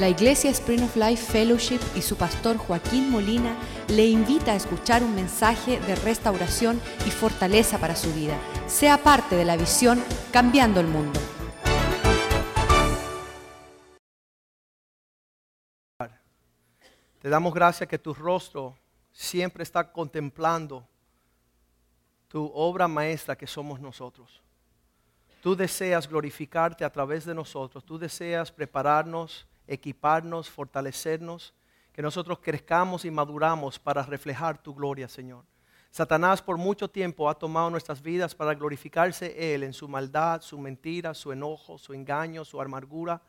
La Iglesia Spring of Life Fellowship y su pastor Joaquín Molina le invita a escuchar un mensaje de restauración y fortaleza para su vida. Sea parte de la visión Cambiando el Mundo. Te damos gracias que tu rostro siempre está contemplando tu obra maestra que somos nosotros. Tú deseas glorificarte a través de nosotros, tú deseas prepararnos equiparnos, fortalecernos, que nosotros crezcamos y maduramos para reflejar tu gloria, Señor. Satanás por mucho tiempo ha tomado nuestras vidas para glorificarse Él en su maldad, su mentira, su enojo, su engaño, su amargura,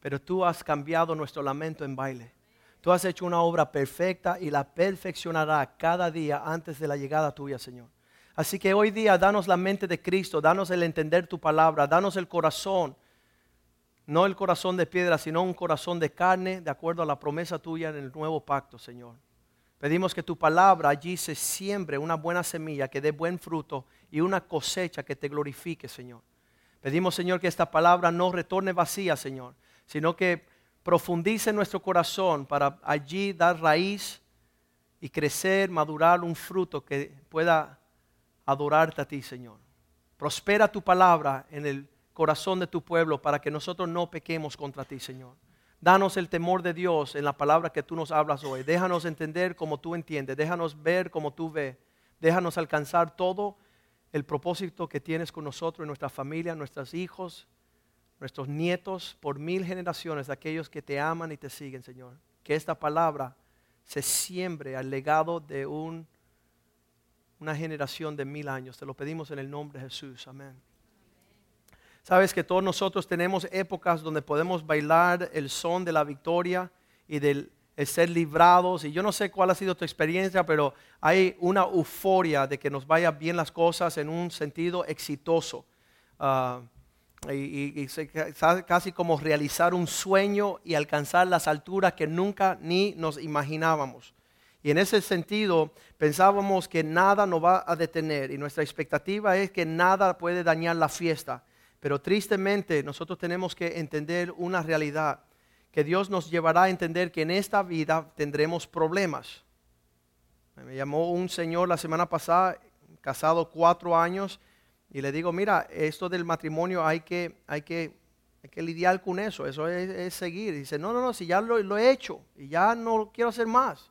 pero tú has cambiado nuestro lamento en baile. Tú has hecho una obra perfecta y la perfeccionará cada día antes de la llegada tuya, Señor. Así que hoy día danos la mente de Cristo, danos el entender tu palabra, danos el corazón no el corazón de piedra, sino un corazón de carne, de acuerdo a la promesa tuya en el nuevo pacto, Señor. Pedimos que tu palabra allí se siembre una buena semilla que dé buen fruto y una cosecha que te glorifique, Señor. Pedimos, Señor, que esta palabra no retorne vacía, Señor, sino que profundice nuestro corazón para allí dar raíz y crecer, madurar un fruto que pueda adorarte a ti, Señor. Prospera tu palabra en el corazón de tu pueblo para que nosotros no pequemos contra ti, Señor. Danos el temor de Dios en la palabra que tú nos hablas hoy. Déjanos entender como tú entiendes. Déjanos ver como tú ves. Déjanos alcanzar todo el propósito que tienes con nosotros, nuestra familia, nuestros hijos, nuestros nietos, por mil generaciones de aquellos que te aman y te siguen, Señor. Que esta palabra se siembre al legado de un, una generación de mil años. Te lo pedimos en el nombre de Jesús. Amén. Sabes que todos nosotros tenemos épocas donde podemos bailar el son de la victoria y del ser librados. Y yo no sé cuál ha sido tu experiencia, pero hay una euforia de que nos vayan bien las cosas en un sentido exitoso. Ah, y, casi como realizar un sueño y alcanzar las alturas que nunca ni nos imaginábamos. Y en ese sentido pensábamos que nada nos va a detener y nuestra expectativa es que nada puede dañar la fiesta. Pero tristemente nosotros tenemos que entender una realidad, que Dios nos llevará a entender que en esta vida tendremos problemas. Me llamó un señor la semana pasada, casado cuatro años, y le digo, mira, esto del matrimonio hay que, hay que, hay que lidiar con eso, eso es, seguir. Y dice, no, no, no, si ya lo, lo he hecho y ya no quiero hacer más.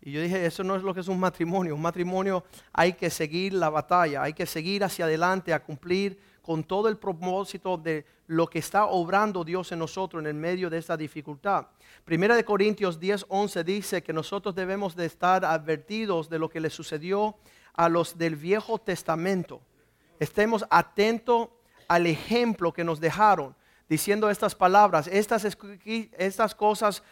Y yo dije, eso no es lo que es un matrimonio. Un matrimonio hay que seguir la batalla, hay que seguir hacia adelante a cumplir con todo el propósito de lo que está obrando Dios en nosotros en el medio de esta dificultad. Primera de Corintios 10, 11 dice que nosotros debemos de estar advertidos de lo que le sucedió a los del Viejo Testamento. Estemos atentos al ejemplo que nos dejaron diciendo estas palabras. Estas, estas cosas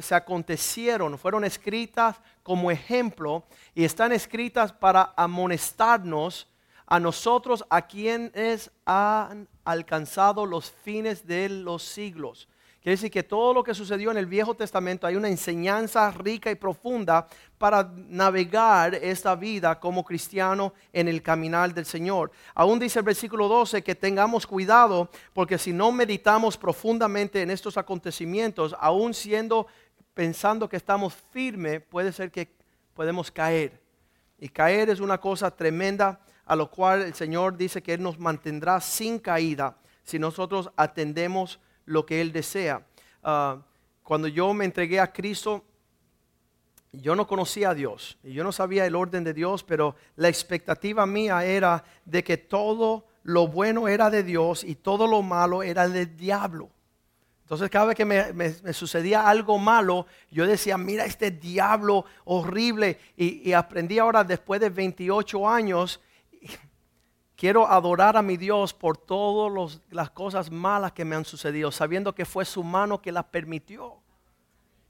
se acontecieron, fueron escritas como ejemplo y están escritas para amonestarnos a nosotros a quienes han alcanzado los fines de los siglos. Quiere decir que todo lo que sucedió en el Viejo Testamento hay una enseñanza rica y profunda para navegar esta vida como cristiano en el caminar del Señor. Aún dice el versículo 12 que tengamos cuidado porque si no meditamos profundamente en estos acontecimientos, aún siendo pensando que estamos firmes, puede ser que podemos caer. Y caer es una cosa tremenda a lo cual el Señor dice que Él nos mantendrá sin caída si nosotros atendemos lo que Él desea. Ah, cuando yo me entregué a Cristo, yo no conocía a Dios y yo no sabía el orden de Dios, pero la expectativa mía era de que todo lo bueno era de Dios y todo lo malo era del diablo. Entonces cada vez que me, sucedía algo malo, yo decía, mira este diablo horrible. Y, aprendí ahora, después de 28 años, Quiero adorar a mi Dios por todas las cosas malas que me han sucedido, sabiendo que fue su mano que las permitió.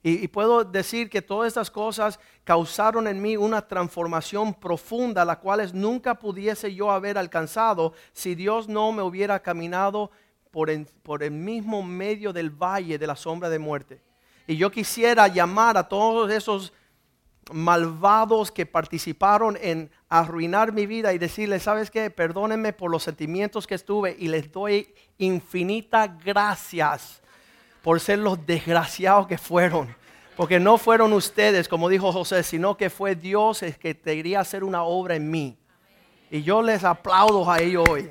Y, puedo decir que todas estas cosas causaron en mí una transformación profunda, la cual nunca pudiese yo haber alcanzado si Dios no me hubiera caminado por, por el mismo medio del valle de la sombra de muerte. Y yo quisiera llamar a todos esos malvados que participaron en arruinar mi vida y decirles, ¿sabes qué? Perdónenme por los sentimientos que estuve y les doy infinitas gracias por ser los desgraciados que fueron. Porque no fueron ustedes, como dijo José, sino que fue Dios el que quería hacer una obra en mí. Y yo les aplaudo a ellos hoy.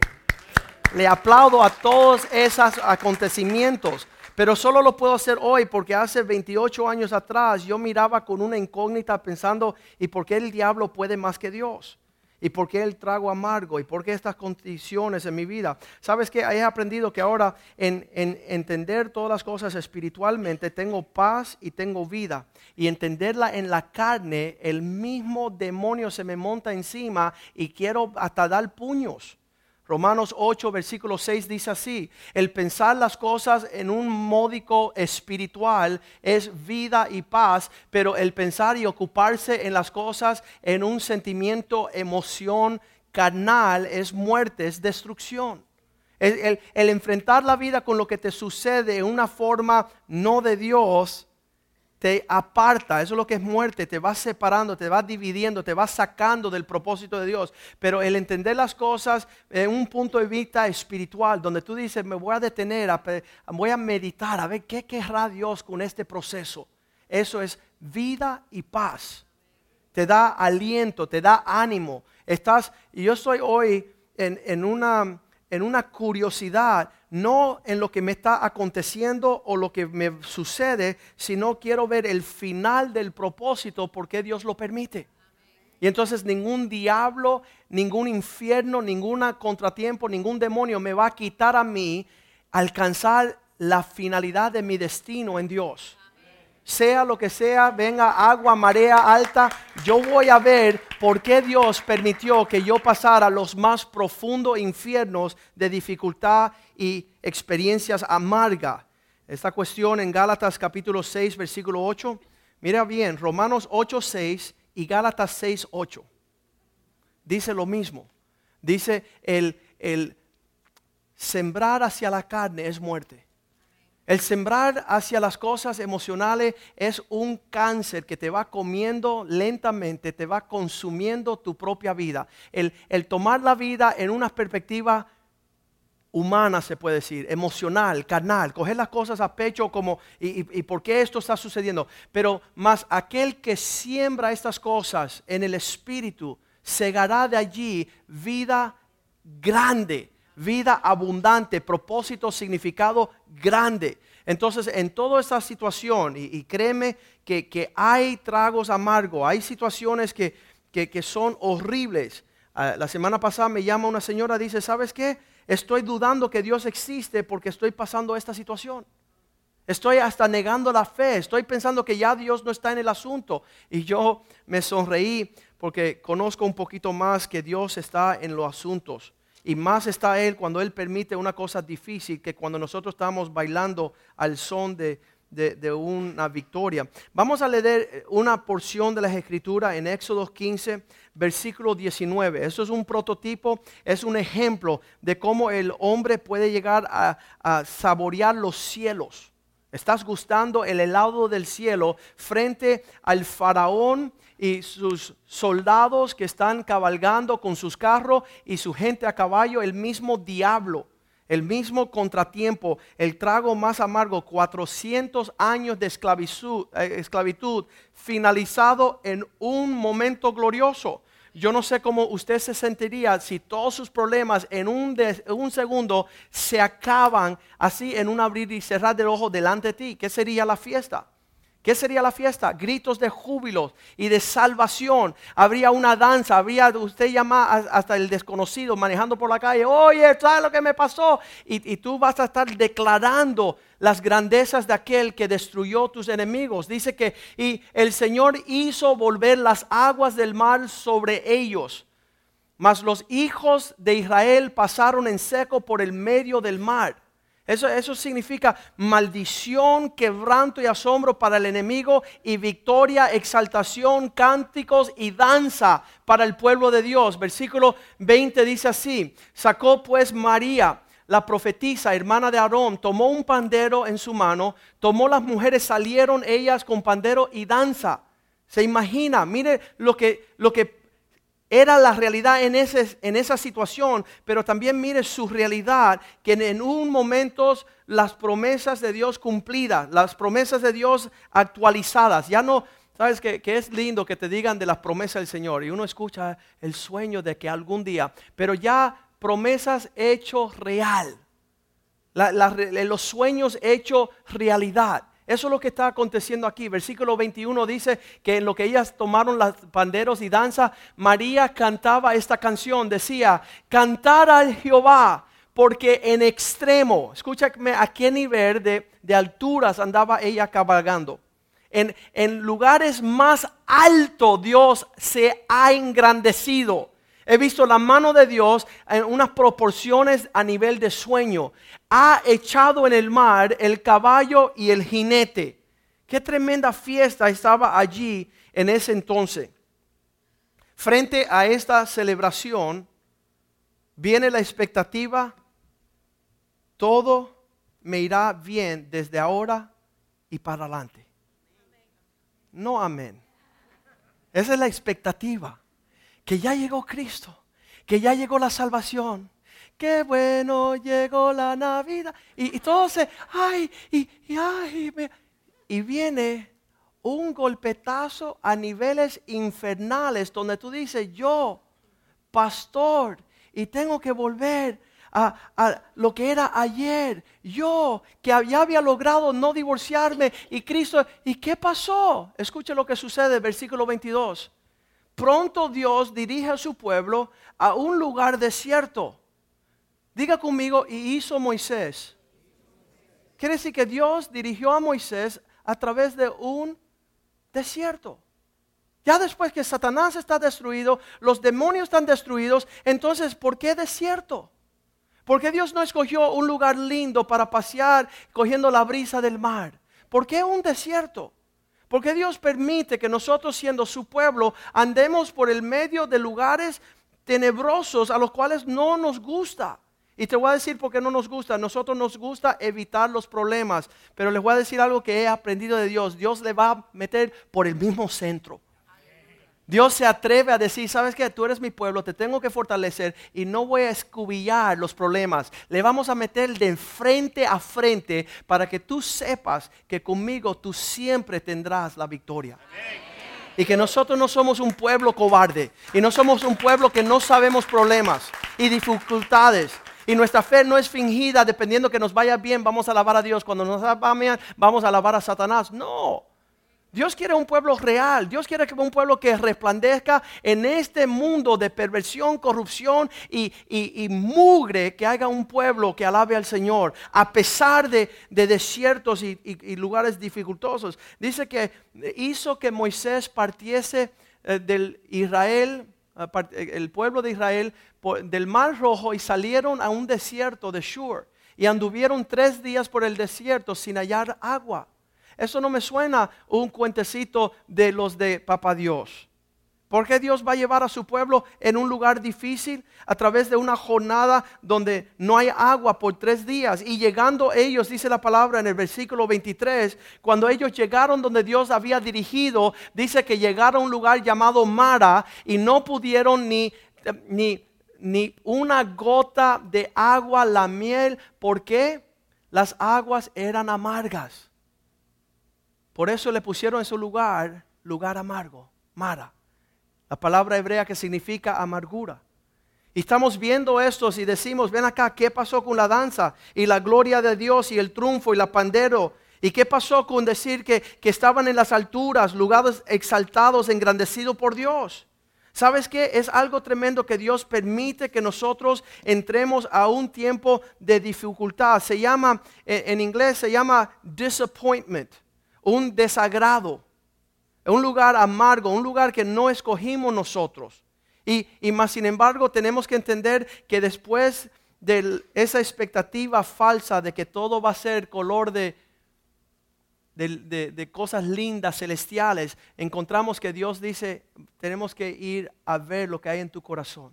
Le aplaudo a todos esos acontecimientos. Pero solo lo puedo hacer hoy porque hace 28 años atrás yo miraba con una incógnita pensando, ¿y por qué el diablo puede más que Dios? ¿Y por qué el trago amargo? ¿Y por qué estas condiciones en mi vida? ¿Sabes que He aprendido que ahora en, entender todas las cosas espiritualmente tengo paz y tengo vida. Y entenderla en la carne, el mismo demonio se me monta encima y quiero hasta dar puños. Romanos 8, versículo 6 dice así, el pensar las cosas en un módico espiritual es vida y paz, pero el pensar y ocuparse en las cosas en un sentimiento, emoción carnal es muerte, es destrucción. El, el enfrentar la vida con lo que te sucede en una forma no de Dios te aparta, eso es lo que es muerte, te va separando, te va dividiendo, te va sacando del propósito de Dios. Pero el entender las cosas en un punto de vista espiritual, donde tú dices, me voy a detener, voy a meditar, a ver qué querrá Dios con este proceso. Eso es vida y paz. Te da aliento, te da ánimo. Estás, y yo estoy hoy en una en una curiosidad, no en lo que me está aconteciendo o lo que me sucede, sino quiero ver el final del propósito, porque Dios lo permite. Y entonces ningún diablo, ningún infierno, ningún contratiempo, ningún demonio me va a quitar a mí alcanzar la finalidad de mi destino en Dios sea lo que sea, venga agua, marea alta, yo voy a ver por qué Dios permitió que yo pasara los más profundos infiernos de dificultad y experiencias amargas. Esta cuestión en Gálatas capítulo 6, versículo 8. Mira bien, Romanos 8, 6 y Gálatas 6, 8. Dice lo mismo. Dice el, el sembrar hacia la carne es muerte el sembrar hacia las cosas emocionales es un cáncer que te va comiendo lentamente, te va consumiendo tu propia vida. El, tomar la vida en una perspectiva humana, se puede decir, emocional, carnal, coger las cosas a pecho como, y, y, por qué esto está sucediendo. Pero más aquel que siembra estas cosas en el espíritu, segará de allí vida grande vida abundante, propósito, significado grande. Entonces, en toda esta situación, y, créeme que, hay tragos amargos, hay situaciones que, son horribles. Ah, la semana pasada me llama una señora, dice, ¿sabes qué? Estoy dudando que Dios existe porque estoy pasando esta situación. Estoy hasta negando la fe, estoy pensando que ya Dios no está en el asunto. Y yo me sonreí porque conozco un poquito más que Dios está en los asuntos. Y más está Él cuando Él permite una cosa difícil que cuando nosotros estamos bailando al son de, una victoria. Vamos a leer una porción de las escrituras en Éxodo 15, versículo 19. Eso es un prototipo, es un ejemplo de cómo el hombre puede llegar a, a saborear los cielos. Estás gustando el helado del cielo frente al faraón y sus soldados que están cabalgando con sus carros y su gente a caballo, el mismo diablo, el mismo contratiempo, el trago más amargo, 400 años de esclavitud, eh, esclavitud finalizado en un momento glorioso. Yo no sé cómo usted se sentiría si todos sus problemas en un, un segundo se acaban así en un abrir y cerrar del ojo delante de ti. ¿Qué sería la fiesta? ¿Qué sería la fiesta? Gritos de júbilo y de salvación. Habría una danza, habría, usted llama hasta el desconocido manejando por la calle, oye, ¿sabes lo que me pasó? Y, y, tú vas a estar declarando las grandezas de aquel que destruyó tus enemigos. Dice que y el Señor hizo volver las aguas del mar sobre ellos. Mas los hijos de Israel pasaron en seco por el medio del mar. Eso, significa maldición, quebranto y asombro para el enemigo y victoria, exaltación, cánticos y danza para el pueblo de Dios. Versículo 20 dice así, sacó pues María, la profetisa, hermana de Aarón, tomó un pandero en su mano, tomó las mujeres, salieron ellas con pandero y danza. Se imagina, mire lo que, lo que era la realidad en, ese, en esa situación, pero también mire su realidad, que en, un momento las promesas de Dios cumplidas, las promesas de Dios actualizadas, ya no, sabes que, que, es lindo que te digan de las promesas del Señor y uno escucha el sueño de que algún día, pero ya promesas hechos real, los sueños hechos realidad. Eso es lo que está aconteciendo aquí. Versículo 21 dice que en lo que ellas tomaron los panderos y danza, María cantaba esta canción. Decía, cantar al Jehová, porque en extremo, escúchame a qué nivel de, alturas andaba ella cabalgando. En, en lugares más altos Dios se ha engrandecido. He visto la mano de Dios en unas proporciones a nivel de sueño. Ha echado en el mar el caballo y el jinete. Qué tremenda fiesta estaba allí en ese entonces. Frente a esta celebración viene la expectativa, todo me irá bien desde ahora y para adelante. No amén. Esa es la expectativa que ya llegó Cristo, que ya llegó la salvación. Qué bueno llegó la Navidad. Y, y todo se, ay, y, y ay, y viene un golpetazo a niveles infernales donde tú dices, yo, pastor, y tengo que volver a, a, lo que era ayer. Yo, que ya había logrado no divorciarme, y Cristo, ¿y qué pasó? Escuche lo que sucede, versículo 22 pronto Dios dirige a su pueblo a un lugar desierto. Diga conmigo, y hizo Moisés. Quiere decir que Dios dirigió a Moisés a través de un desierto. Ya después que Satanás está destruido, los demonios están destruidos, entonces, ¿por qué desierto? ¿Por qué Dios no escogió un lugar lindo para pasear cogiendo la brisa del mar? ¿Por qué un desierto? Porque Dios permite que nosotros siendo su pueblo andemos por el medio de lugares tenebrosos a los cuales no nos gusta. Y te voy a decir por qué no nos gusta. Nosotros nos gusta evitar los problemas. Pero les voy a decir algo que he aprendido de Dios. Dios le va a meter por el mismo centro. Dios se atreve a decir, sabes que tú eres mi pueblo, te tengo que fortalecer y no voy a escubillar los problemas. Le vamos a meter de frente a frente para que tú sepas que conmigo tú siempre tendrás la victoria. Y que nosotros no somos un pueblo cobarde y no somos un pueblo que no sabemos problemas y dificultades. Y nuestra fe no es fingida dependiendo que nos vaya bien, vamos a alabar a Dios. Cuando nos va bien, vamos a alabar a Satanás. No. Dios quiere un pueblo real. Dios quiere un pueblo que resplandezca en este mundo de perversión, corrupción y, mugre. Que haga un pueblo que alabe al Señor. A pesar de, desiertos y, lugares dificultosos. Dice que hizo que Moisés partiese eh, del Israel, eh, el pueblo de Israel, del Mar Rojo y salieron a un desierto de Shur. Y anduvieron tres días por el desierto sin hallar agua. Eso no me suena un cuentecito de los de Papá Dios. ¿Por qué Dios va a llevar a su pueblo en un lugar difícil a través de una jornada donde no hay agua por tres días? Y llegando ellos, dice la palabra en el versículo 23, cuando ellos llegaron donde Dios había dirigido, dice que llegaron a un lugar llamado Mara y no pudieron ni, ni, ni una gota de agua, la miel. ¿Por qué? Las aguas eran amargas. Por eso le pusieron en su lugar lugar amargo, Mara. La palabra hebrea que significa amargura. Y estamos viendo estos y decimos, ven acá, ¿qué pasó con la danza y la gloria de Dios y el triunfo y la pandero? ¿Y qué pasó con decir que, que estaban en las alturas, lugares exaltados, engrandecidos por Dios? ¿Sabes qué? Es algo tremendo que Dios permite que nosotros entremos a un tiempo de dificultad. Se llama, en inglés se llama disappointment un desagrado, un lugar amargo, un lugar que no escogimos nosotros. Y, más sin embargo tenemos que entender que después de esa expectativa falsa de que todo va a ser color de, de, de, cosas lindas, celestiales, encontramos que Dios dice, tenemos que ir a ver lo que hay en tu corazón.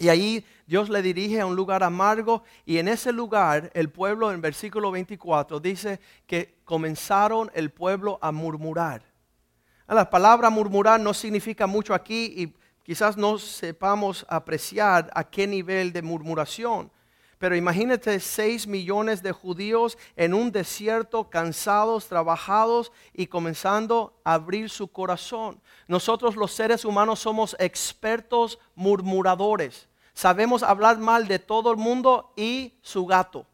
Y ahí Dios le dirige a un lugar amargo y en ese lugar el pueblo en versículo 24 dice que comenzaron el pueblo a murmurar. La palabra murmurar no significa mucho aquí y quizás no sepamos apreciar a qué nivel de murmuración. Pero imagínate 6 millones de judíos en un desierto, cansados, trabajados y comenzando a abrir su corazón. Nosotros los seres humanos somos expertos murmuradores. Sabemos hablar mal de todo el mundo y su gato.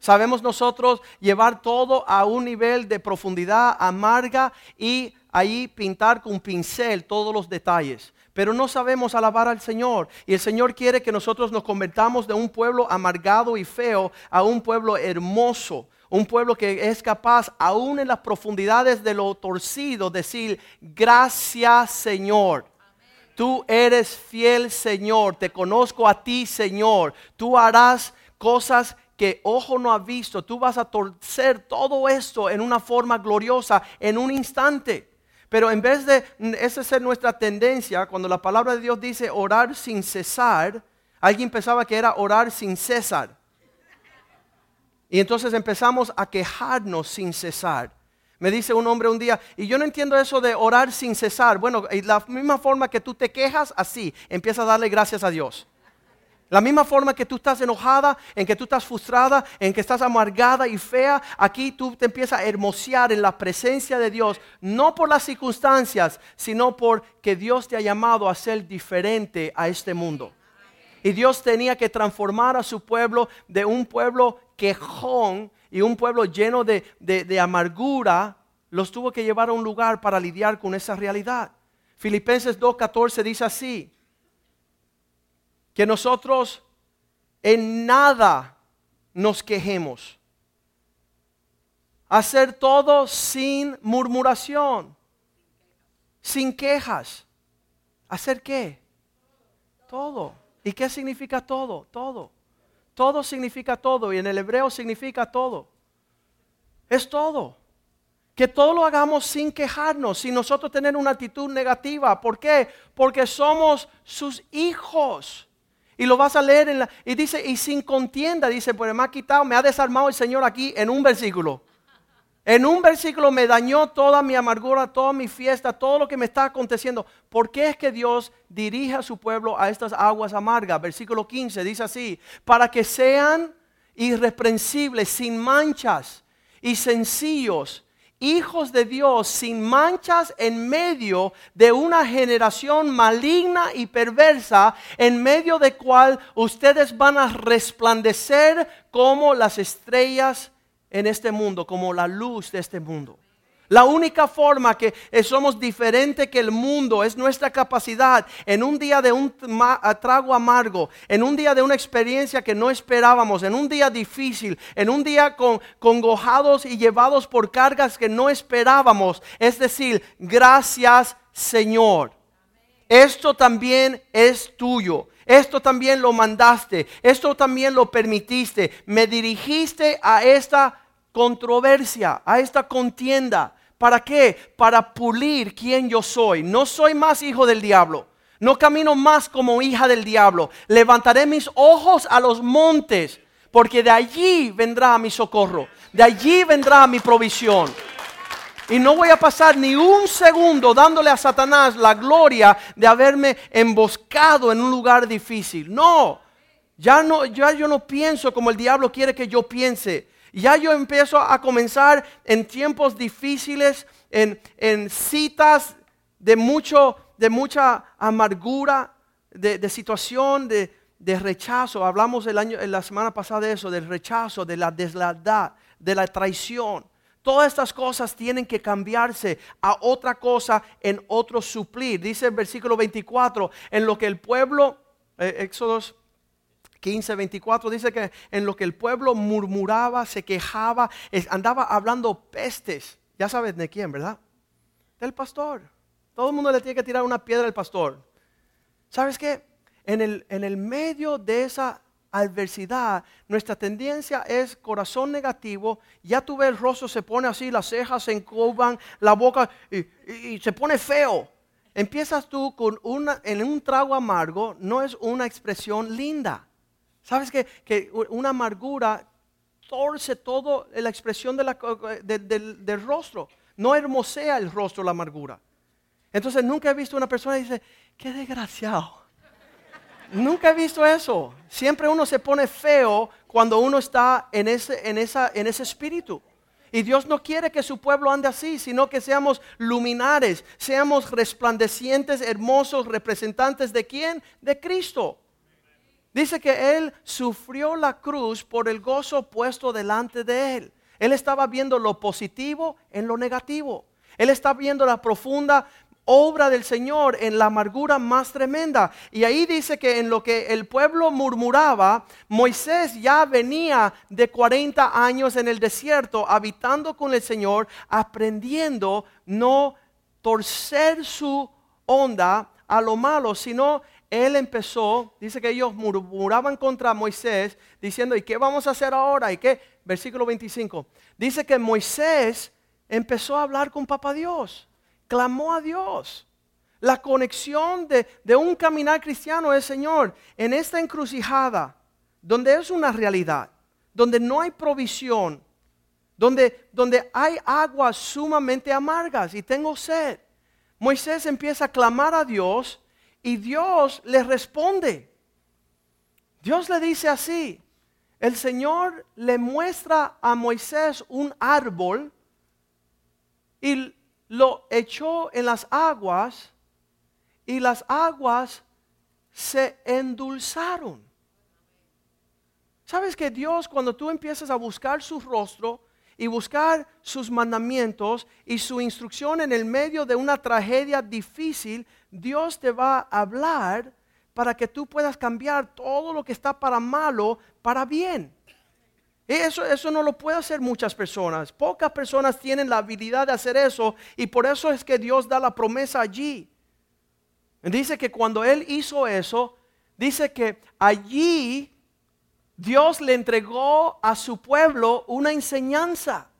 Sabemos nosotros llevar todo a un nivel de profundidad amarga y ahí pintar con pincel todos los detalles pero no sabemos alabar al Señor. Y el Señor quiere que nosotros nos convertamos de un pueblo amargado y feo a un pueblo hermoso. Un pueblo que es capaz, aún en las profundidades de lo torcido, decir, gracias Señor. Tú eres fiel Señor, te conozco a ti Señor. Tú harás cosas que ojo no ha visto. Tú vas a torcer todo esto en una forma gloriosa en un instante. Pero en vez de esa ser nuestra tendencia, cuando la palabra de Dios dice orar sin cesar, alguien pensaba que era orar sin cesar. Y entonces empezamos a quejarnos sin cesar. Me dice un hombre un día, y yo no entiendo eso de orar sin cesar. Bueno, la misma forma que tú te quejas, así, empieza a darle gracias a Dios. La misma forma que tú estás enojada, en que tú estás frustrada, en que estás amargada y fea, aquí tú te empiezas a hermosear en la presencia de Dios, no por las circunstancias, sino porque Dios te ha llamado a ser diferente a este mundo. Y Dios tenía que transformar a su pueblo de un pueblo quejón y un pueblo lleno de, de amargura, los tuvo que llevar a un lugar para lidiar con esa realidad. Filipenses 2.14 dice así, que nosotros en nada nos quejemos. Hacer todo sin murmuración, sin quejas. ¿Hacer qué? Todo. ¿Y qué significa todo? Todo. Todo significa todo y en el hebreo significa todo. Es todo. Que todo lo hagamos sin quejarnos, sin nosotros tener una actitud negativa. ¿Por qué? Porque somos sus hijos. Y lo vas a leer en la, y dice, y sin contienda, dice, pues me ha quitado, me ha desarmado el Señor aquí en un versículo. En un versículo me dañó toda mi amargura, toda mi fiesta, todo lo que me está aconteciendo. ¿Por qué es que Dios dirige a su pueblo a estas aguas amargas? Versículo 15 dice así, para que sean irreprensibles, sin manchas y sencillos hijos de Dios sin manchas en medio de una generación maligna y perversa, en medio de cual ustedes van a resplandecer como las estrellas en este mundo, como la luz de este mundo. La única forma que somos diferente que el mundo es nuestra capacidad en un día de un trago amargo, en un día de una experiencia que no esperábamos, en un día difícil, en un día con, congojados y llevados por cargas que no esperábamos. Es decir, gracias Señor. Esto también es tuyo. Esto también lo mandaste. Esto también lo permitiste. Me dirigiste a esta controversia, a esta contienda. ¿Para qué? Para pulir quién yo soy. No soy más hijo del diablo. No camino más como hija del diablo. Levantaré mis ojos a los montes, porque de allí vendrá mi socorro. De allí vendrá mi provisión. Y no voy a pasar ni un segundo dándole a Satanás la gloria de haberme emboscado en un lugar difícil. No, ya no, ya yo no pienso como el diablo quiere que yo piense. Ya yo empiezo a comenzar en tiempos difíciles, en, citas de, mucho, de mucha amargura, de, situación, de, rechazo. Hablamos el año, la semana pasada de eso, del rechazo, de la deslealtad, de la traición. Todas estas cosas tienen que cambiarse a otra cosa en otro suplir. Dice el versículo 24, en lo que el pueblo, eh, Éxodos 15, 24 dice que en lo que el pueblo murmuraba, se quejaba, andaba hablando pestes. Ya sabes de quién, ¿verdad? Del pastor. Todo el mundo le tiene que tirar una piedra al pastor. ¿Sabes qué? En el, en el medio de esa adversidad, nuestra tendencia es corazón negativo. Ya tú ves el rostro se pone así, las cejas se encoban, la boca y, se pone feo. Empiezas tú con una, en un trago amargo, no es una expresión linda. ¿Sabes que, que una amargura torce todo la expresión del, rostro? No hermosea el rostro la amargura. Entonces nunca he visto una persona que dice, qué desgraciado. Nunca he visto eso. Siempre uno se pone feo cuando uno está en ese, en esa, en ese espíritu. Y Dios no quiere que su pueblo ande así, sino que seamos luminares, seamos resplandecientes, hermosos, representantes de quién? De Cristo. Dice que Él sufrió la cruz por el gozo puesto delante de Él. Él estaba viendo lo positivo en lo negativo. Él está viendo la profunda obra del Señor en la amargura más tremenda. Y ahí dice que en lo que el pueblo murmuraba, Moisés ya venía de 40 años en el desierto, habitando con el Señor, aprendiendo no torcer su onda a lo malo, sino él empezó, dice que ellos murmuraban contra Moisés, diciendo, ¿y qué vamos a hacer ahora? ¿Y qué? Versículo 25. Dice que Moisés empezó a hablar con Papá Dios clamó a Dios. La conexión de, un caminar cristiano es, Señor, en esta encrucijada, donde es una realidad, donde no hay provisión, donde, donde hay aguas sumamente amargas y tengo sed. Moisés empieza a clamar a Dios y Dios le responde. Dios le dice así, el Señor le muestra a Moisés un árbol y lo echó en las aguas y las aguas se endulzaron. ¿Sabes que Dios cuando tú empiezas a buscar su rostro y buscar sus mandamientos y su instrucción en el medio de una tragedia difícil, Dios te va a hablar para que tú puedas cambiar todo lo que está para malo para bien? Eso, eso no lo puede hacer muchas personas. Pocas personas tienen la habilidad de hacer eso y por eso es que Dios da la promesa allí. Dice que cuando Él hizo eso, dice que allí Dios le entregó a su pueblo una enseñanza,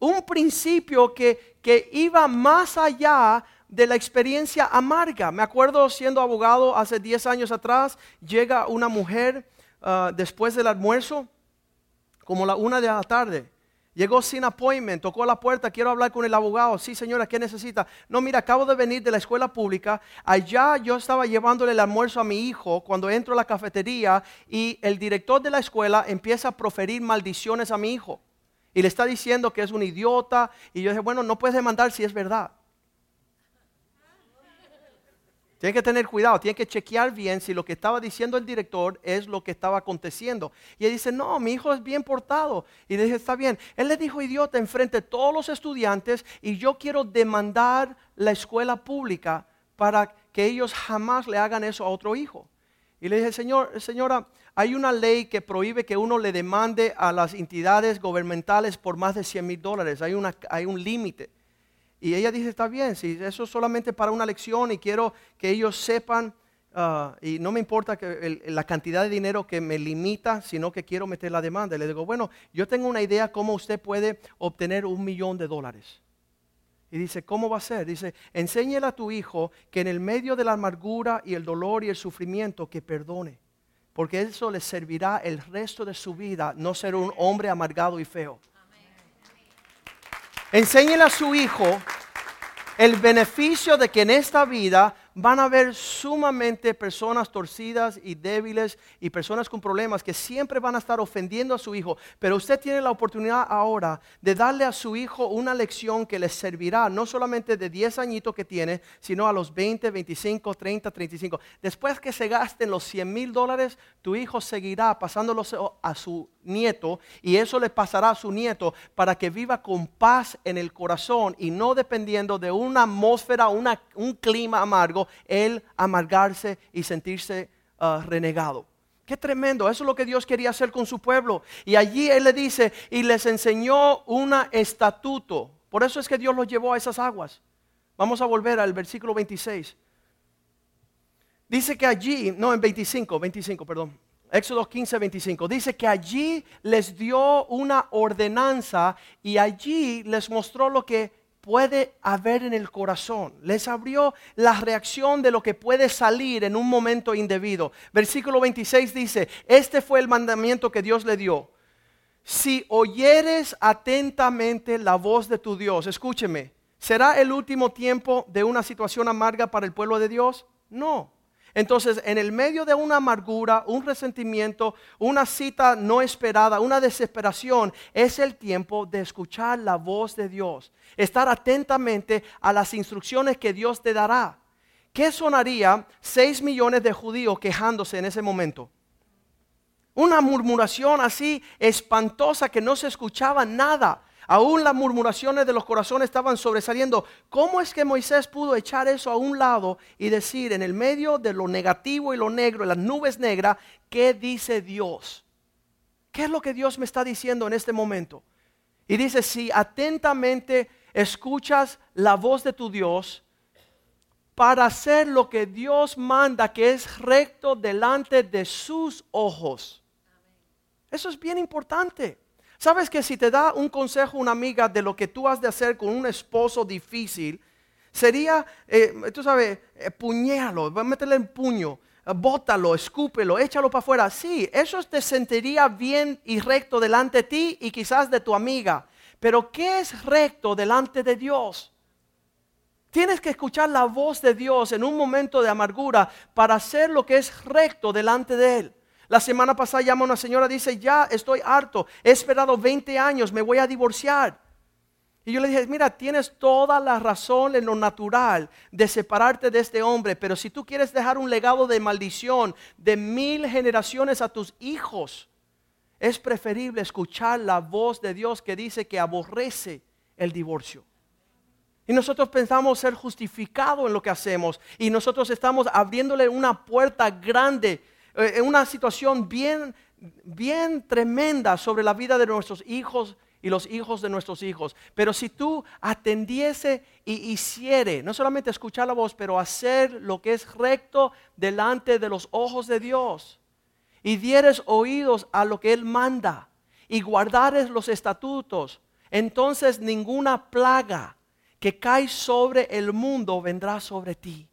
un principio que, que iba más allá de la experiencia amarga. Me acuerdo siendo abogado hace 10 años atrás, llega una mujer ah, después del almuerzo como la una de la tarde. Llegó sin appointment, tocó la puerta, quiero hablar con el abogado. Sí, señora, ¿qué necesita? No, mira, acabo de venir de la escuela pública. Allá yo estaba llevándole el almuerzo a mi hijo cuando entro a la cafetería y el director de la escuela empieza a proferir maldiciones a mi hijo. Y le está diciendo que es un idiota. Y yo dije, bueno, no puedes demandar si es verdad. Tiene que tener cuidado, tiene que chequear bien si lo que estaba diciendo el director es lo que estaba aconteciendo. Y él dice, no, mi hijo es bien portado. Y le dije, está bien. Él le dijo idiota enfrente de todos los estudiantes y yo quiero demandar la escuela pública para que ellos jamás le hagan eso a otro hijo. Y le dije, señor, señora, hay una ley que prohíbe que uno le demande a las entidades gubernamentales por más de 100 mil dólares. Hay, hay un límite. Y ella dice, está bien, si eso es solamente para una lección y quiero que ellos sepan, ah, y no me importa que la cantidad de dinero que me limita, sino que quiero meter la demanda. Le digo, bueno, yo tengo una idea cómo usted puede obtener un millón de dólares. Y dice, ¿cómo va a ser? Dice, enséñele a tu hijo que en el medio de la amargura y el dolor y el sufrimiento, que perdone. Porque eso le servirá el resto de su vida, no ser un hombre amargado y feo. Enséñele a su hijo el beneficio de que en esta vida van a haber sumamente personas torcidas y débiles y personas con problemas que siempre van a estar ofendiendo a su hijo. Pero usted tiene la oportunidad ahora de darle a su hijo una lección que le servirá no solamente de 10 añitos que tiene, sino a los 20, 25, 30, 35. Después que se gasten los 100 mil dólares, tu hijo seguirá pasándolos a su nieto y eso le pasará a su nieto para que viva con paz en el corazón y no dependiendo de una atmósfera, un clima amargo el amargarse y sentirse ah, renegado. Qué tremendo, eso es lo que Dios quería hacer con su pueblo. Y allí Él le dice, y les enseñó un estatuto. Por eso es que Dios los llevó a esas aguas. Vamos a volver al versículo 26. Dice que allí, no en 25, 25, perdón. Éxodo 15, 25. Dice que allí les dio una ordenanza y allí les mostró lo que puede haber en el corazón. Les abrió la reacción de lo que puede salir en un momento indebido. Versículo 26 dice, este fue el mandamiento que Dios le dio. Si oyeres atentamente la voz de tu Dios, escúcheme, ¿será el último tiempo de una situación amarga para el pueblo de Dios? No. Entonces, en el medio de una amargura, un resentimiento, una cita no esperada, una desesperación, es el tiempo de escuchar la voz de Dios, estar atentamente a las instrucciones que Dios te dará. ¿Qué sonaría seis millones de judíos quejándose en ese momento? Una murmuración así espantosa que no se escuchaba nada. Aún las murmuraciones de los corazones estaban sobresaliendo. ¿Cómo es que Moisés pudo echar eso a un lado y decir en el medio de lo negativo y lo negro, las nubes negras, qué dice Dios? ¿Qué es lo que Dios me está diciendo en este momento? Y dice, si atentamente escuchas la voz de tu Dios para hacer lo que Dios manda, que es recto delante de sus ojos. Eso es bien importante. Sabes que si te da un consejo una amiga de lo que tú has de hacer con un esposo difícil, sería, eh, tú sabes, eh, puñéalo, meterle en puño, bótalo, escúpelo, échalo para afuera. Sí, eso te sentiría bien y recto delante de ti y quizás de tu amiga. Pero ¿qué es recto delante de Dios? Tienes que escuchar la voz de Dios en un momento de amargura para hacer lo que es recto delante de Él. La semana pasada llama una señora, dice, ya estoy harto, he esperado 20 años, me voy a divorciar. Y yo le dije, mira, tienes toda la razón en lo natural de separarte de este hombre, pero si tú quieres dejar un legado de maldición de mil generaciones a tus hijos, es preferible escuchar la voz de Dios que dice que aborrece el divorcio. Y nosotros pensamos ser justificados en lo que hacemos y nosotros estamos abriéndole una puerta grande eh, una situación bien, bien tremenda sobre la vida de nuestros hijos y los hijos de nuestros hijos. Pero si tú atendiese y hiciere, no solamente escuchar la voz, pero hacer lo que es recto delante de los ojos de Dios, y dieres oídos a lo que Él manda, y guardares los estatutos, entonces ninguna plaga que cae sobre el mundo vendrá sobre ti.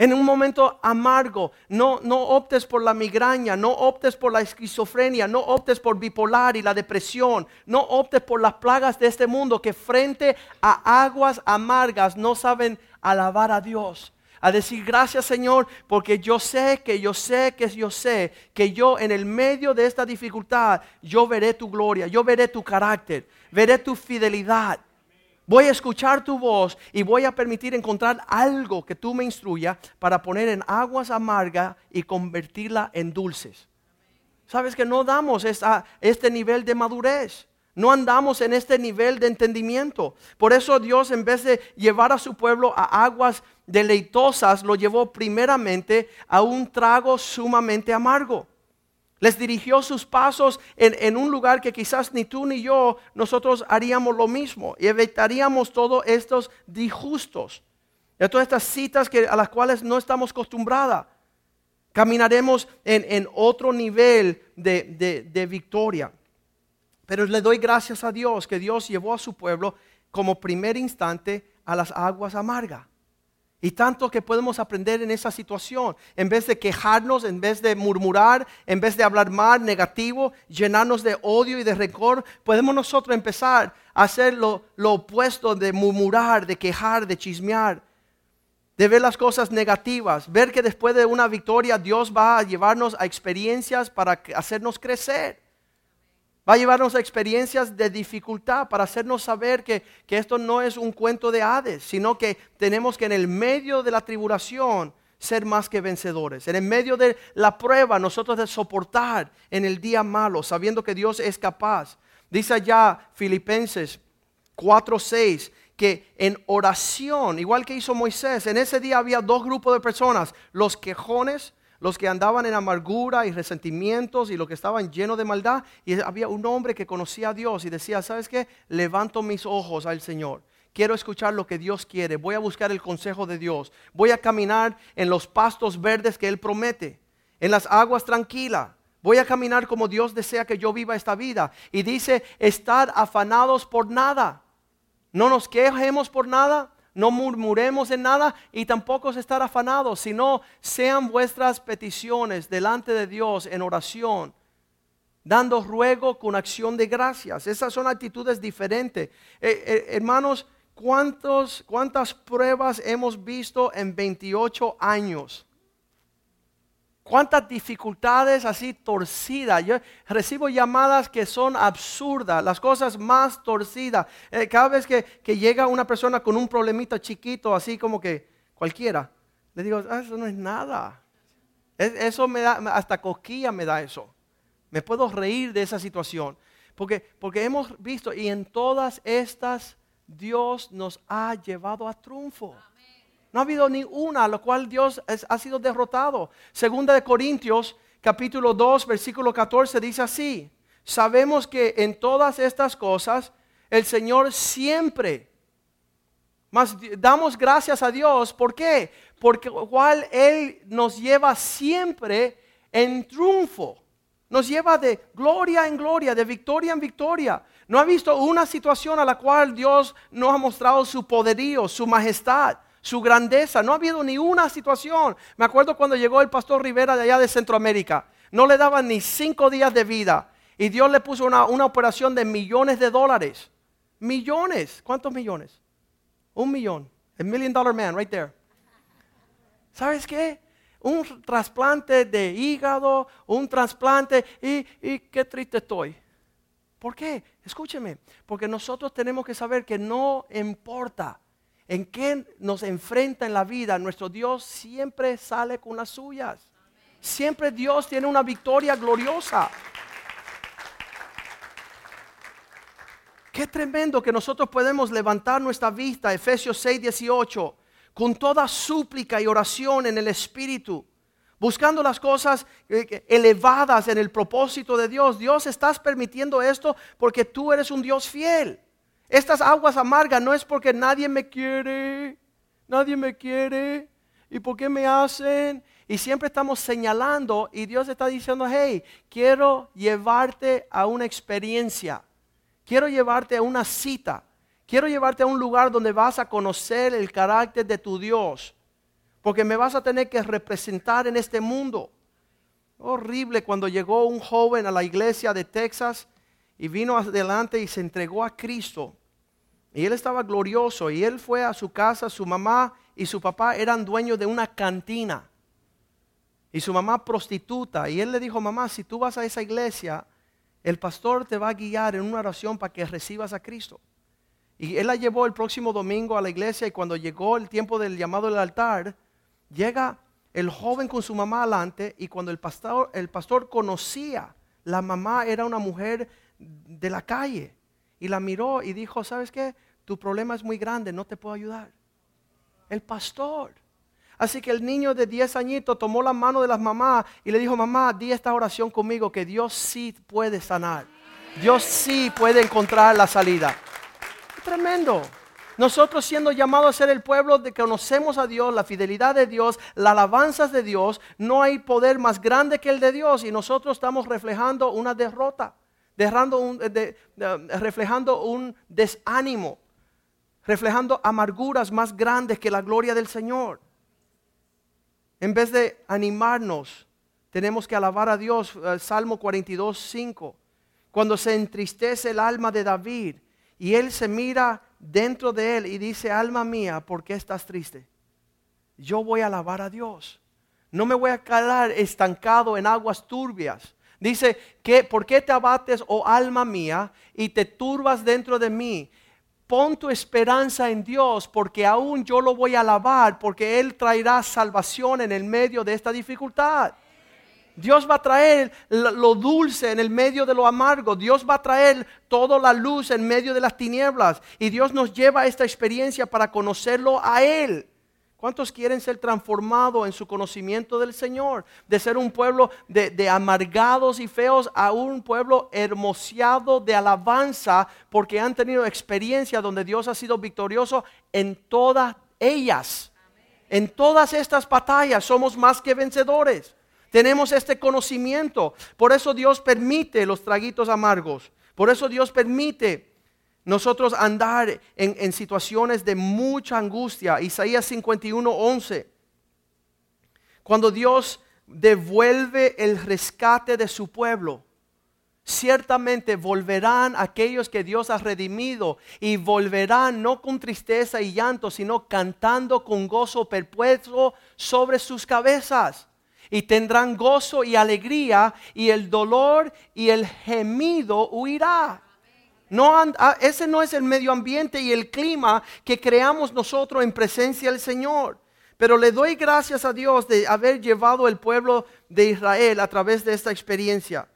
En un momento amargo, no, no optes por la migraña, no optes por la esquizofrenia, no optes por bipolar y la depresión, no optes por las plagas de este mundo que frente a aguas amargas no saben alabar a Dios. A decir gracias Señor, porque yo sé que yo sé que yo sé que yo en el medio de esta dificultad, yo veré tu gloria, yo veré tu carácter, veré tu fidelidad. Voy a escuchar tu voz y voy a permitir encontrar algo que tú me instruya para poner en aguas amargas y convertirla en dulces. Sabes que no damos este nivel de madurez. No andamos en este nivel de entendimiento. Por eso Dios en vez de llevar a su pueblo a aguas deleitosas, lo llevó primeramente a un trago sumamente amargo. Les dirigió sus pasos en, un lugar que quizás ni tú ni yo nosotros haríamos lo mismo y evitaríamos todos estos disjustos, de todas estas citas que, a las cuales no estamos acostumbrados. Caminaremos en, otro nivel de, de victoria. Pero le doy gracias a Dios que Dios llevó a su pueblo como primer instante a las aguas amargas. Y tanto que podemos aprender en esa situación. En vez de quejarnos, en vez de murmurar, en vez de hablar mal, negativo, llenarnos de odio y de rencor, podemos nosotros empezar a hacer lo, lo opuesto de murmurar, de quejar, de chismear, de ver las cosas negativas, ver que después de una victoria Dios va a llevarnos a experiencias para hacernos crecer. Va a llevarnos a experiencias de dificultad para hacernos saber que, esto no es un cuento de Hades, sino que tenemos que en el medio de la tribulación ser más que vencedores. En el medio de la prueba nosotros de soportar en el día malo, sabiendo que Dios es capaz. Dice allá Filipenses 4:6 que en oración, igual que hizo Moisés, en ese día había dos grupos de personas, los quejones los que andaban en amargura y resentimientos y los que estaban llenos de maldad. Y había un hombre que conocía a Dios y decía, ¿sabes qué? Levanto mis ojos al Señor. Quiero escuchar lo que Dios quiere. Voy a buscar el consejo de Dios. Voy a caminar en los pastos verdes que Él promete. En las aguas tranquilas. Voy a caminar como Dios desea que yo viva esta vida. Y dice, estar afanados por nada. No nos quejemos por nada no murmuremos en nada y tampoco estar afanados, sino sean vuestras peticiones delante de Dios en oración, dando ruego con acción de gracias. Esas son actitudes diferentes. Eh, eh, hermanos, ¿Cuántos, ¿Cuántas pruebas hemos visto en 28 años? Cuántas dificultades así torcidas. Yo recibo llamadas que son absurdas, las cosas más torcidas. Eh, cada vez que, llega una persona con un problemita chiquito, así como que cualquiera, le digo, ah, eso no es nada. eso me da, hasta cosquilla me da eso. Me puedo reír de esa situación. Porque, porque hemos visto, y en todas estas, Dios nos ha llevado a triunfo. No ha habido ni una a la cual Dios ha sido derrotado. Segunda de Corintios, capítulo 2, versículo 14 dice así. Sabemos que en todas estas cosas el Señor siempre, más damos gracias a Dios. ¿Por qué? Porque cual Él nos lleva siempre en triunfo. Nos lleva de gloria en gloria, de victoria en victoria. No ha visto una situación a la cual Dios no ha mostrado su poderío, su majestad su grandeza. No ha habido ni una situación. Me acuerdo cuando llegó el pastor Rivera de allá de Centroamérica. No le daban ni cinco días de vida. Y Dios le puso una, operación de millones de dólares. Millones. ¿Cuántos millones? Un millón. El million dollar man, right there. ¿Sabes qué? Un trasplante de hígado, un trasplante. Y, y qué triste estoy. ¿Por qué? Escúcheme. Porque nosotros tenemos que saber que no importa en qué nos enfrenta en la vida, nuestro Dios siempre sale con las suyas. Siempre Dios tiene una victoria gloriosa. Qué tremendo que nosotros podemos levantar nuestra vista, Efesios 6, 18, con toda súplica y oración en el Espíritu, buscando las cosas eh, elevadas en el propósito de Dios. Dios, estás permitiendo esto porque tú eres un Dios fiel. Estas aguas amargas no es porque nadie me quiere, nadie me quiere. ¿Y por qué me hacen? Y siempre estamos señalando y Dios está diciendo, hey, quiero llevarte a una experiencia, quiero llevarte a una cita, quiero llevarte a un lugar donde vas a conocer el carácter de tu Dios, porque me vas a tener que representar en este mundo. Horrible cuando llegó un joven a la iglesia de Texas y vino adelante y se entregó a Cristo. Y él estaba glorioso y él fue a su casa, su mamá y su papá eran dueños de una cantina. Y su mamá prostituta. Y él le dijo, mamá, si tú vas a esa iglesia, el pastor te va a guiar en una oración para que recibas a Cristo. Y él la llevó el próximo domingo a la iglesia y cuando llegó el tiempo del llamado del altar, llega el joven con su mamá adelante y cuando el pastor, el pastor conocía, la mamá era una mujer de la calle y la miró y dijo, ¿sabes qué? Tu problema es muy grande, no te puedo ayudar. El pastor. Así que el niño de 10 añitos tomó la mano de las mamás y le dijo, mamá, di esta oración conmigo que Dios sí puede sanar. Dios sí puede encontrar la salida. Tremendo. Nosotros siendo llamados a ser el pueblo de que conocemos a Dios, la fidelidad de Dios, las alabanzas de Dios, no hay poder más grande que el de Dios y nosotros estamos reflejando una derrota un, reflejando un desánimo, reflejando amarguras más grandes que la gloria del Señor. En vez de animarnos, tenemos que alabar a Dios. Eh, Salmo 42, 5. Cuando se entristece el alma de David y él se mira dentro de él y dice, alma mía, ¿por qué estás triste? Yo voy a alabar a Dios. No me voy a quedar estancado en aguas turbias. Dice, que, ¿por qué te abates, oh alma mía, y te turbas dentro de mí? Pon tu esperanza en Dios, porque aún yo lo voy a alabar, porque Él traerá salvación en el medio de esta dificultad. Dios va a traer lo dulce en el medio de lo amargo. Dios va a traer toda la luz en medio de las tinieblas. Y Dios nos lleva a esta experiencia para conocerlo a Él. ¿Cuántos quieren ser transformados en su conocimiento del Señor? De ser un pueblo de, amargados y feos a un pueblo hermoseado de alabanza porque han tenido experiencia donde Dios ha sido victorioso en todas ellas. En todas estas batallas somos más que vencedores. Tenemos este conocimiento. Por eso Dios permite los traguitos amargos. Por eso Dios permite nosotros andar en, situaciones de mucha angustia. Isaías 51, 11. Cuando Dios devuelve el rescate de su pueblo, ciertamente volverán aquellos que Dios ha redimido y volverán no con tristeza y llanto, sino cantando con gozo perpetuo sobre sus cabezas. Y tendrán gozo y alegría y el dolor y el gemido huirá. No, ah, ese no es el medio ambiente y el clima que creamos nosotros en presencia del Señor. Pero le doy gracias a Dios de haber llevado el pueblo de Israel a través de esta experiencia.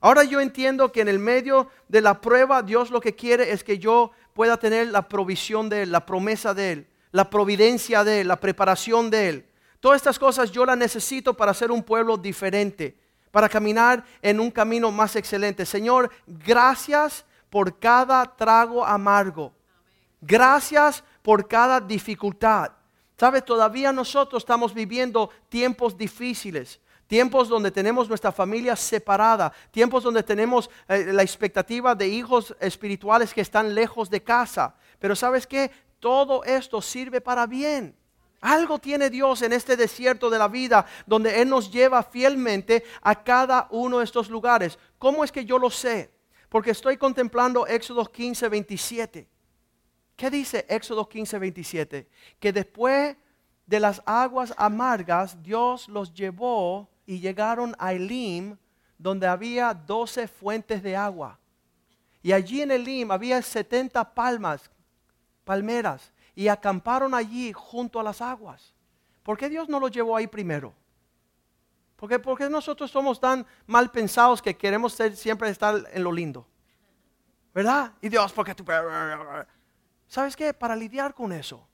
Ahora yo entiendo que en el medio de la prueba Dios lo que quiere es que yo pueda tener la provisión de Él, la promesa de Él, la providencia de Él, la preparación de Él. Todas estas cosas yo las necesito para ser un pueblo diferente, para caminar en un camino más excelente. Señor, gracias por cada trago amargo. Gracias por cada dificultad. Sabes, todavía nosotros estamos viviendo tiempos difíciles. Tiempos donde tenemos nuestra familia separada, tiempos donde tenemos eh, la expectativa de hijos espirituales que están lejos de casa. Pero sabes qué, todo esto sirve para bien. Algo tiene Dios en este desierto de la vida donde Él nos lleva fielmente a cada uno de estos lugares. ¿Cómo es que yo lo sé? Porque estoy contemplando Éxodo 15, 27. ¿Qué dice Éxodo 15, 27? Que después de las aguas amargas, Dios los llevó y llegaron a Elim, donde había doce fuentes de agua. Y allí en Elim había setenta palmas, palmeras, y acamparon allí junto a las aguas. ¿Por qué Dios no los llevó ahí primero? Porque, porque nosotros somos tan mal pensados que queremos ser, siempre estar en lo lindo. ¿Verdad? Y Dios, porque tú... ¿Sabes qué? Para lidiar con eso.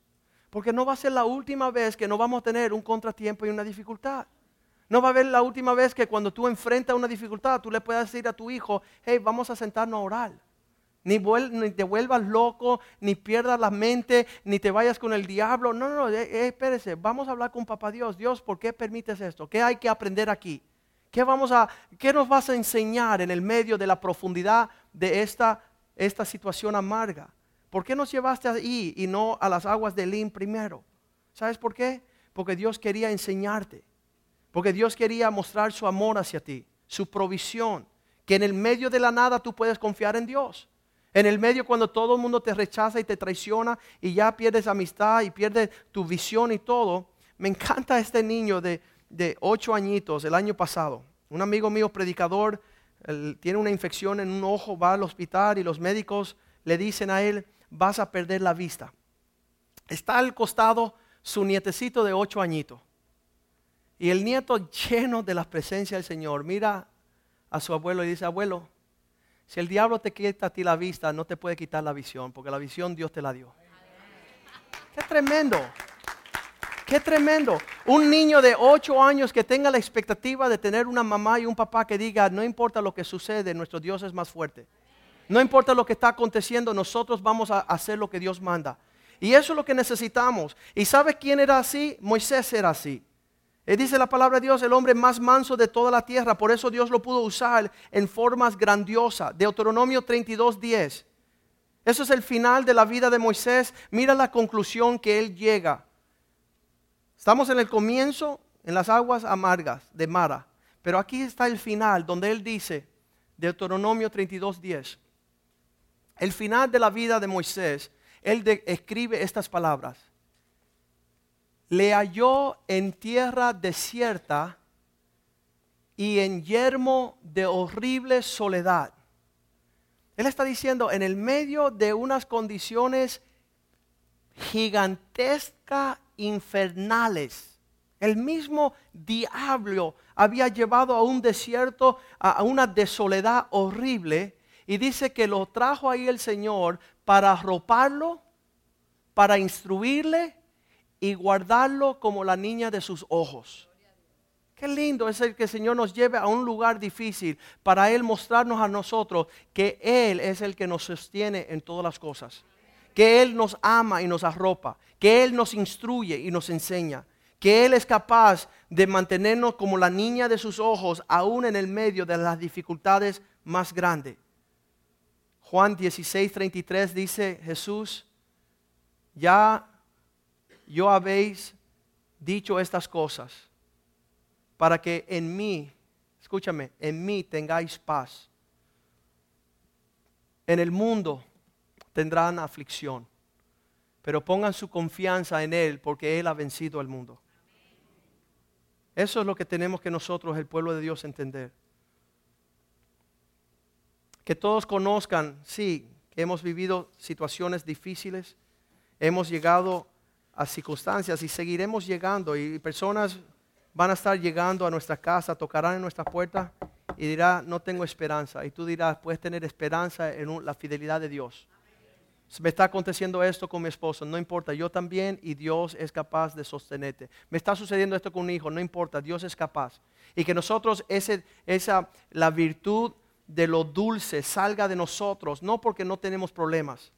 Porque no va a ser la última vez que no vamos a tener un contratiempo y una dificultad. No va a haber la última vez que cuando tú enfrentas una dificultad, tú le puedas decir a tu hijo, hey, vamos a sentarnos a orar. Ni, te vuelvas loco, ni pierdas la mente, ni te vayas con el diablo. No, no, no, eh, eh, espérese, vamos a hablar con papá Dios. Dios, ¿por qué permites esto? ¿Qué hay que aprender aquí? ¿Qué, vamos a, qué nos vas a enseñar en el medio de la profundidad de esta, esta situación amarga? ¿Por qué nos llevaste ahí y no a las aguas de Lim primero? ¿Sabes por qué? Porque Dios quería enseñarte. Porque Dios quería mostrar su amor hacia ti, su provisión, que en el medio de la nada tú puedes confiar en Dios. En el medio cuando todo el mundo te rechaza y te traiciona y ya pierdes amistad y pierdes tu visión y todo. Me encanta este niño de, ocho añitos el año pasado. Un amigo mío, predicador, tiene una infección en un ojo, va al hospital y los médicos le dicen a él, vas a perder la vista. Está al costado su nietecito de ocho añitos. Y el nieto lleno de la presencia del Señor mira a su abuelo y dice, abuelo, si el diablo te quita a ti la vista, no te puede quitar la visión, porque la visión Dios te la dio. Qué tremendo. Qué tremendo. Un niño de ocho años que tenga la expectativa de tener una mamá y un papá que diga, no importa lo que sucede, nuestro Dios es más fuerte. No importa lo que está aconteciendo, nosotros vamos a hacer lo que Dios manda. Y eso es lo que necesitamos. ¿Y sabe quién era así? Moisés era así. Y dice la palabra de Dios, el hombre más manso de toda la tierra. Por eso Dios lo pudo usar en formas grandiosas. Deuteronomio 32, 10. Eso es el final de la vida de Moisés. Mira la conclusión que él llega. Estamos en el comienzo, en las aguas amargas de Mara. Pero aquí está el final, donde él dice, Deuteronomio 32, 10. El final de la vida de Moisés, él escribe estas palabras le halló en tierra desierta y en yermo de horrible soledad. Él está diciendo, en el medio de unas condiciones gigantescas, infernales, el mismo diablo había llevado a un desierto, a una desoledad horrible, y dice que lo trajo ahí el Señor para arroparlo, para instruirle y guardarlo como la niña de sus ojos. Qué lindo es el que el Señor nos lleve a un lugar difícil para Él mostrarnos a nosotros que Él es el que nos sostiene en todas las cosas. Que Él nos ama y nos arropa. Que Él nos instruye y nos enseña. Que Él es capaz de mantenernos como la niña de sus ojos aún en el medio de las dificultades más grandes. Juan 16, 33 dice Jesús, ya yo habéis dicho estas cosas para que en mí, escúchame, en mí tengáis paz. En el mundo tendrán aflicción, pero pongan su confianza en Él porque Él ha vencido al mundo. Eso es lo que tenemos que nosotros, el pueblo de Dios, entender. Que todos conozcan, sí, que hemos vivido situaciones difíciles, hemos llegado a circunstancias y seguiremos llegando y personas van a estar llegando a nuestra casa, tocarán en nuestra puerta y dirá, no tengo esperanza. Y tú dirás, puedes tener esperanza en la fidelidad de Dios. Me está aconteciendo esto con mi esposo, no importa, yo también y Dios es capaz de sostenerte. Me está sucediendo esto con un hijo, no importa, Dios es capaz. Y que nosotros, esa, la virtud de lo dulce salga de nosotros, no porque no tenemos problemas,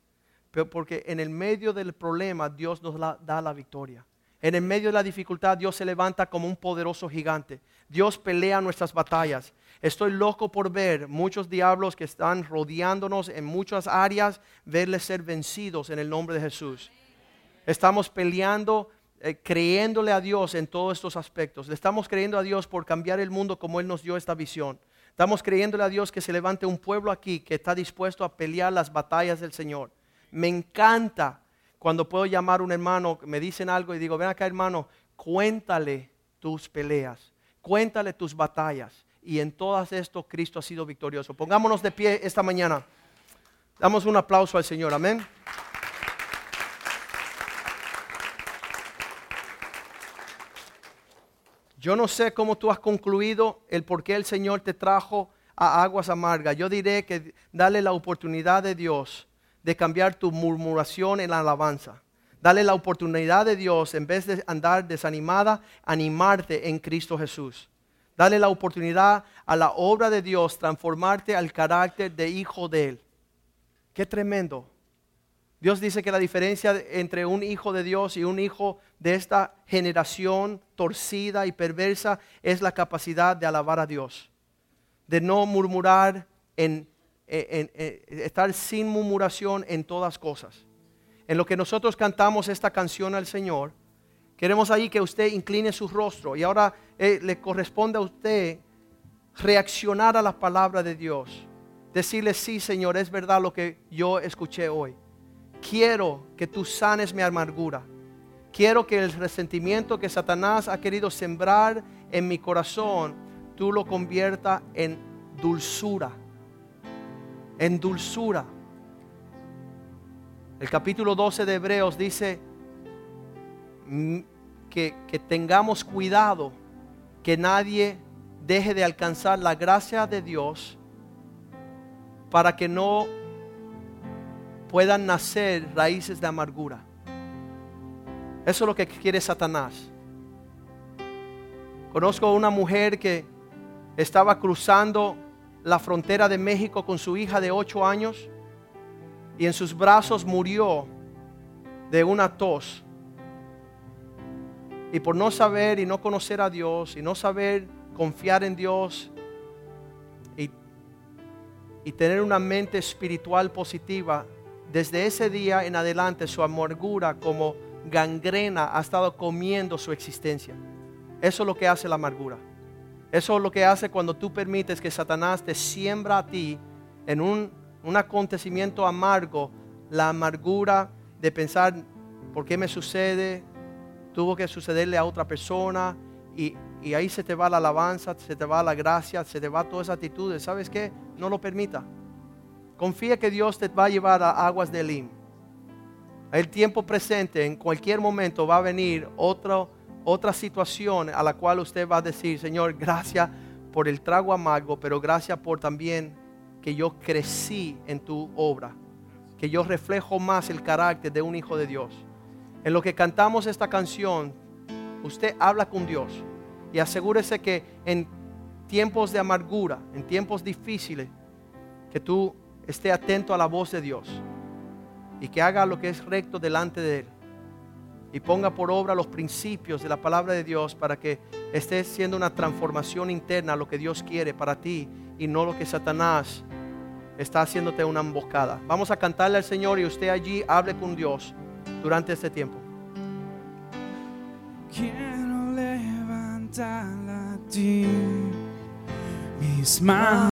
pero porque en el medio del problema Dios nos da la victoria. En el medio de la dificultad Dios se levanta como un poderoso gigante. Dios pelea nuestras batallas. Estoy loco por ver muchos diablos que están rodeándonos en muchas áreas, verles ser vencidos en el nombre de Jesús. Estamos peleando, eh, creyéndole a Dios en todos estos aspectos. Le estamos creyendo a Dios por cambiar el mundo como Él nos dio esta visión. Estamos creyéndole a Dios que se levante un pueblo aquí que está dispuesto a pelear las batallas del Señor. Me encanta cuando puedo llamar a un hermano, me dicen algo y digo, ven acá hermano, cuéntale tus peleas, cuéntale tus batallas. Y en todas esto Cristo ha sido victorioso. Pongámonos de pie esta mañana. Damos un aplauso al Señor, amén. Yo no sé cómo tú has concluido el por qué el Señor te trajo a aguas amargas. Yo diré que dale la oportunidad de Dios de cambiar tu murmuración en la alabanza. Dale la oportunidad de Dios, en vez de andar desanimada, animarte en Cristo Jesús. Dale la oportunidad a la obra de Dios, transformarte al carácter de hijo de Él. Qué tremendo. Dios dice que la diferencia entre un hijo de Dios y un hijo de esta generación torcida y perversa es la capacidad de alabar a Dios, de no murmurar en en, estar sin murmuración en todas cosas. En lo que nosotros cantamos esta canción al Señor, queremos ahí que usted incline su rostro y ahora eh, le corresponde a usted reaccionar a la palabra de Dios. Decirle, sí Señor, es verdad lo que yo escuché hoy. Quiero que tú sanes mi amargura. Quiero que el resentimiento que Satanás ha querido sembrar en mi corazón, tú lo convierta en dulzura en dulzura. El capítulo 12 de Hebreos dice mm, que, que tengamos cuidado, que nadie deje de alcanzar la gracia de Dios para que no puedan nacer raíces de amargura. Eso es lo que quiere Satanás. Conozco a una mujer que estaba cruzando la frontera de México con su hija de ocho años y en sus brazos murió de una tos. Y por no saber y no conocer a Dios y no saber confiar en Dios y, y tener una mente espiritual positiva, desde ese día en adelante su amargura como gangrena ha estado comiendo su existencia. Eso es lo que hace la amargura. Eso es lo que hace cuando tú permites que Satanás te siembra a ti en un, acontecimiento amargo, la amargura de pensar, ¿por qué me sucede? Tuvo que sucederle a otra persona y, ahí se te va la alabanza, se te va la gracia, se te va toda esa actitud. ¿Sabes qué? No lo permita. Confía que Dios te va a llevar a aguas de Elim. El tiempo presente, en cualquier momento va a venir otro otra situación a la cual usted va a decir, Señor, gracias por el trago amargo, pero gracias por también que yo crecí en tu obra, que yo reflejo más el carácter de un hijo de Dios. En lo que cantamos esta canción, usted habla con Dios y asegúrese que en tiempos de amargura, en tiempos difíciles, que tú esté atento a la voz de Dios y que haga lo que es recto delante de Él y ponga por obra los principios de la palabra de Dios para que esté siendo una transformación interna lo que Dios quiere para ti y no lo que Satanás está haciéndote una emboscada. Vamos a cantarle al Señor y usted allí hable con Dios durante este tiempo. Quiero levantar a ti mis manos.